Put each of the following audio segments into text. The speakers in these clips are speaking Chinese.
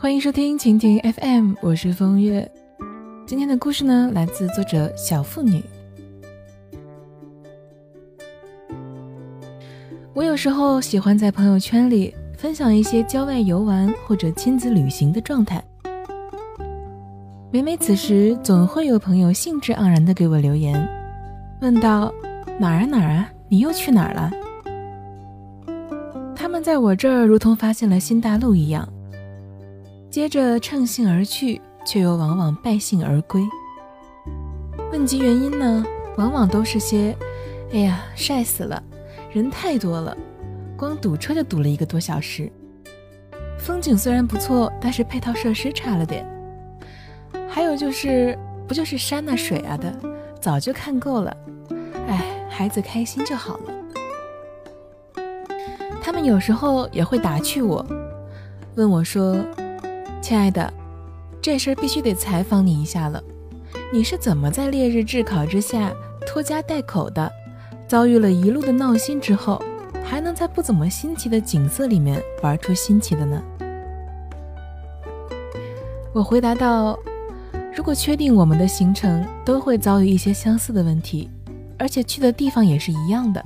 欢迎收听蜻蜓 FM，我是风月。今天的故事呢，来自作者小妇女。我有时候喜欢在朋友圈里分享一些郊外游玩或者亲子旅行的状态。每每此时，总会有朋友兴致盎然地给我留言，问道：“哪儿啊哪儿啊，你又去哪儿了？”他们在我这儿如同发现了新大陆一样。接着乘兴而去，却又往往败兴而归。问及原因呢，往往都是些：“哎呀，晒死了，人太多了，光堵车就堵了一个多小时。风景虽然不错，但是配套设施差了点。还有就是，不就是山啊水啊的，早就看够了。哎，孩子开心就好了。”他们有时候也会打趣我，问我说。亲爱的，这事儿必须得采访你一下了。你是怎么在烈日炙烤之下拖家带口的，遭遇了一路的闹心之后，还能在不怎么新奇的景色里面玩出新奇的呢？我回答道：如果确定我们的行程都会遭遇一些相似的问题，而且去的地方也是一样的，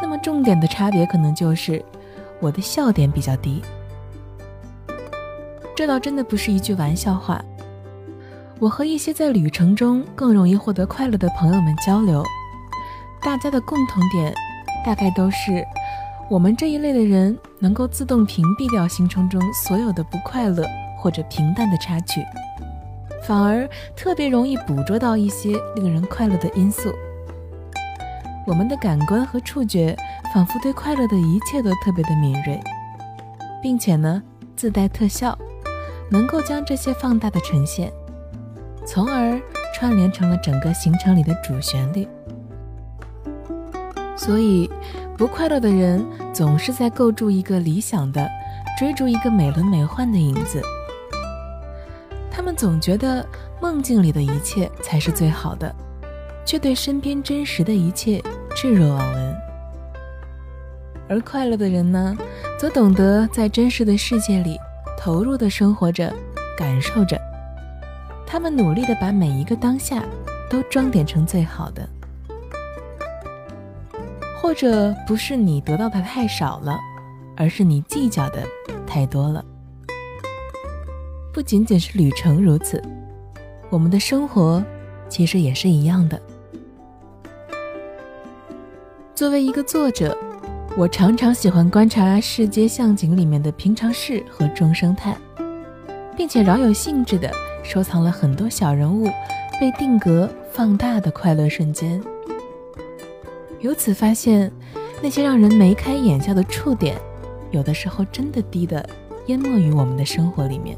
那么重点的差别可能就是我的笑点比较低。这倒真的不是一句玩笑话。我和一些在旅程中更容易获得快乐的朋友们交流，大家的共同点大概都是，我们这一类的人能够自动屏蔽掉行程中所有的不快乐或者平淡的插曲，反而特别容易捕捉到一些令人快乐的因素。我们的感官和触觉仿佛对快乐的一切都特别的敏锐，并且呢，自带特效。能够将这些放大的呈现，从而串联成了整个行程里的主旋律。所以，不快乐的人总是在构筑一个理想的、追逐一个美轮美奂的影子。他们总觉得梦境里的一切才是最好的，却对身边真实的一切置若罔闻。而快乐的人呢，则懂得在真实的世界里。投入的生活着，感受着，他们努力的把每一个当下都装点成最好的。或者不是你得到的太少了，而是你计较的太多了。不仅仅是旅程如此，我们的生活其实也是一样的。作为一个作者。我常常喜欢观察世街巷景里面的平常事和众生态，并且饶有兴致地收藏了很多小人物被定格放大的快乐瞬间。由此发现，那些让人眉开眼笑的触点，有的时候真的低的淹没于我们的生活里面。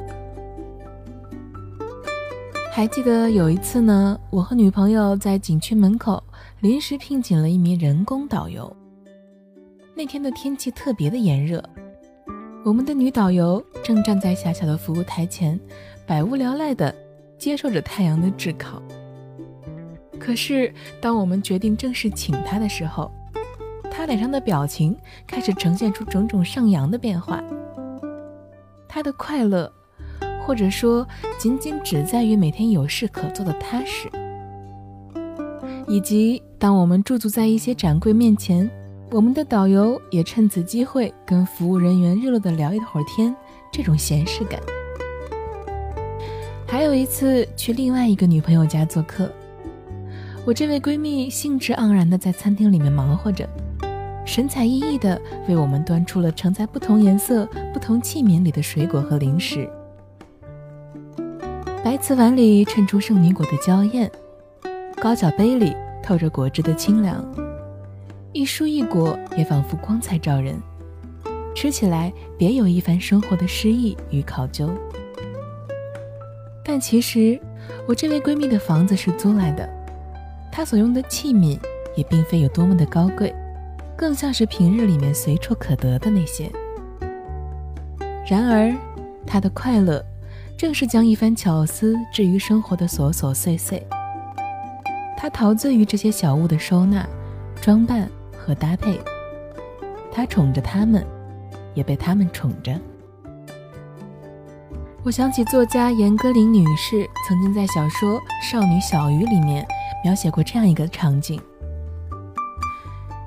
还记得有一次呢，我和女朋友在景区门口临时聘请了一名人工导游。那天的天气特别的炎热，我们的女导游正站在狭小的服务台前，百无聊赖地接受着太阳的炙烤。可是，当我们决定正式请她的时候，她脸上的表情开始呈现出种种上扬的变化。她的快乐，或者说仅仅只在于每天有事可做的踏实，以及当我们驻足在一些展柜面前。我们的导游也趁此机会跟服务人员热络的聊一会儿天，这种闲适感。还有一次去另外一个女朋友家做客，我这位闺蜜兴致盎然的在餐厅里面忙活着，神采奕奕的为我们端出了盛在不同颜色、不同器皿里的水果和零食。白瓷碗里衬出圣女果的娇艳，高脚杯里透着果汁的清凉。一蔬一果也仿佛光彩照人，吃起来别有一番生活的诗意与考究。但其实，我这位闺蜜的房子是租来的，她所用的器皿也并非有多么的高贵，更像是平日里面随处可得的那些。然而，她的快乐，正是将一番巧思置于生活的琐琐碎碎。她陶醉于这些小物的收纳、装扮。和搭配，他宠着他们，也被他们宠着。我想起作家严歌苓女士曾经在小说《少女小鱼》里面描写过这样一个场景。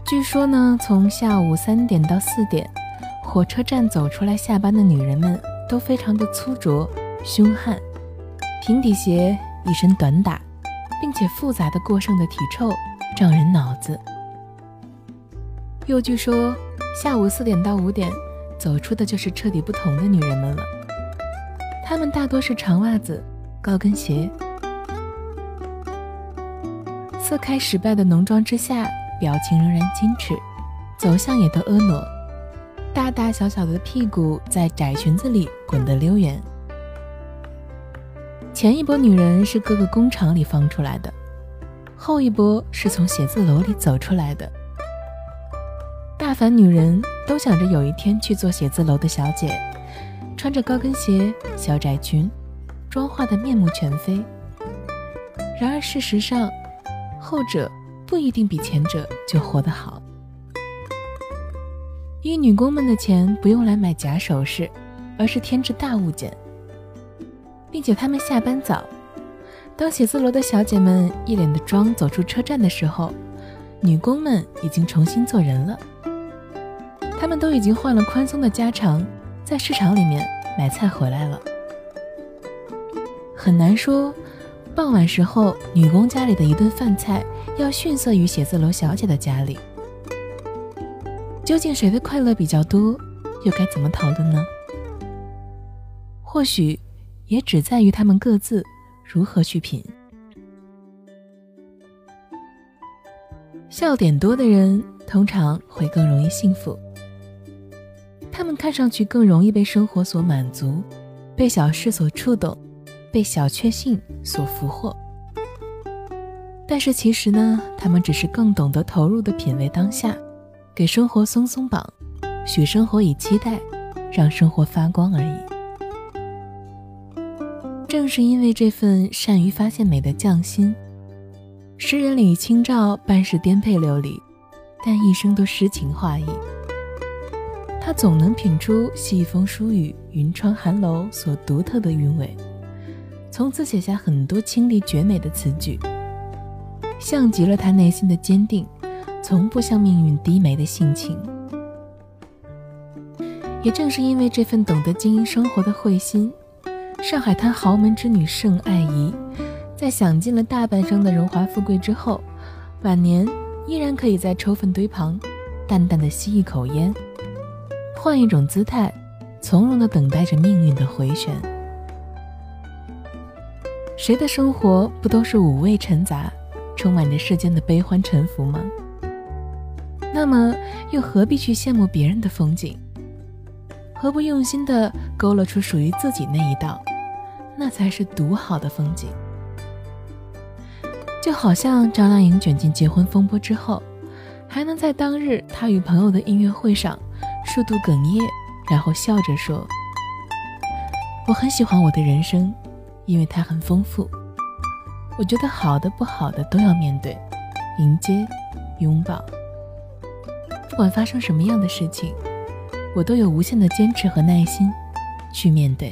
据说呢，从下午三点到四点，火车站走出来下班的女人们都非常的粗拙、凶悍，平底鞋，一身短打，并且复杂的过剩的体臭，胀人脑子。又据说，下午四点到五点，走出的就是彻底不同的女人们了。她们大多是长袜子、高跟鞋，色开失败的浓妆之下，表情仍然矜持，走向也都婀娜，大大小小的屁股在窄裙子里滚得溜圆。前一波女人是各个工厂里放出来的，后一波是从写字楼里走出来的。大凡女人都想着有一天去做写字楼的小姐。穿着高跟鞋、小窄裙，妆化的面目全非。然而事实上，后者不一定比前者就活得好。因为女工们的钱不用来买假首饰，而是添置大物件，并且她们下班早。当写字楼的小姐们一脸的妆走出车站的时候，女工们已经重新做人了。他们都已经换了宽松的家常。在市场里面买菜回来了，很难说，傍晚时候女工家里的一顿饭菜要逊色于写字楼小姐的家里。究竟谁的快乐比较多，又该怎么讨论呢？或许也只在于他们各自如何去品。笑点多的人通常会更容易幸福。他们看上去更容易被生活所满足，被小事所触动，被小确幸所俘获。但是其实呢，他们只是更懂得投入的品味当下，给生活松松绑，许生活以期待，让生活发光而已。正是因为这份善于发现美的匠心，诗人李清照办事颠沛流离，但一生都诗情画意。他总能品出细风疏雨、云窗寒楼所独特的韵味，从此写下很多清丽绝美的词句，像极了他内心的坚定，从不向命运低眉的性情。也正是因为这份懂得经营生活的慧心，上海滩豪门之女盛爱怡，在享尽了大半生的荣华富贵之后，晚年依然可以在抽粪堆旁，淡淡的吸一口烟。换一种姿态，从容的等待着命运的回旋。谁的生活不都是五味陈杂，充满着世间的悲欢沉浮吗？那么，又何必去羡慕别人的风景？何不用心的勾勒出属于自己那一道？那才是独好的风景。就好像张靓颖卷进结婚风波之后，还能在当日她与朋友的音乐会上。数度哽咽，然后笑着说：“我很喜欢我的人生，因为它很丰富。我觉得好的、不好的都要面对、迎接、拥抱。不管发生什么样的事情，我都有无限的坚持和耐心去面对。”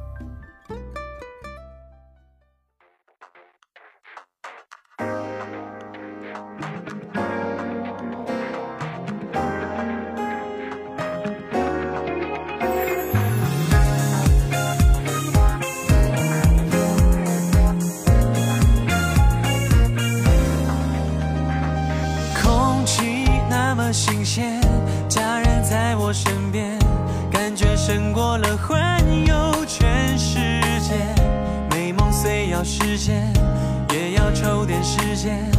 时间，也要抽点时间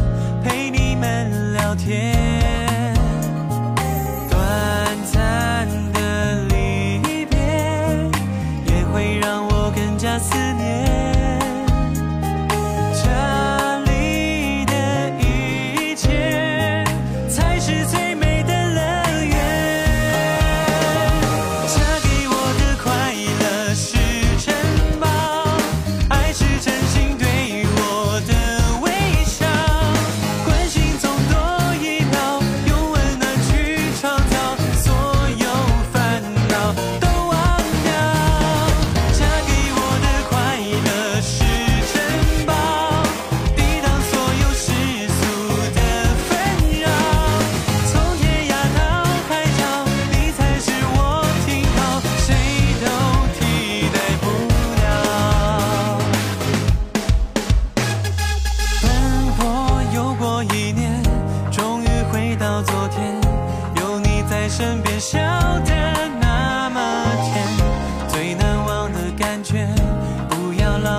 陪你们聊天。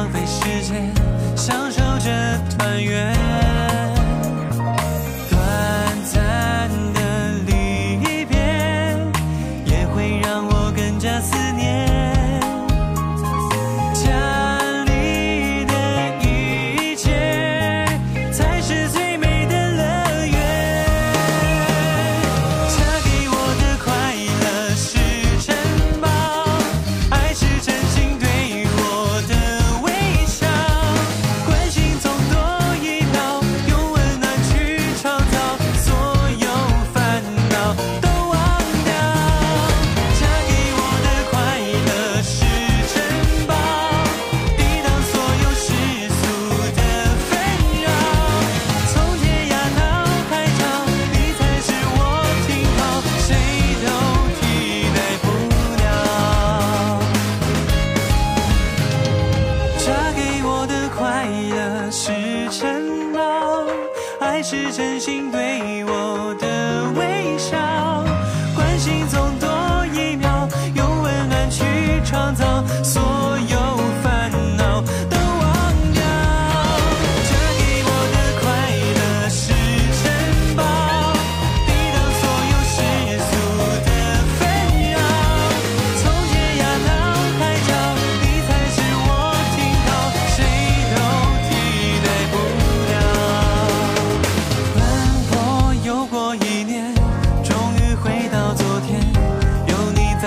浪费时间，享受着团圆。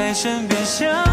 在身边想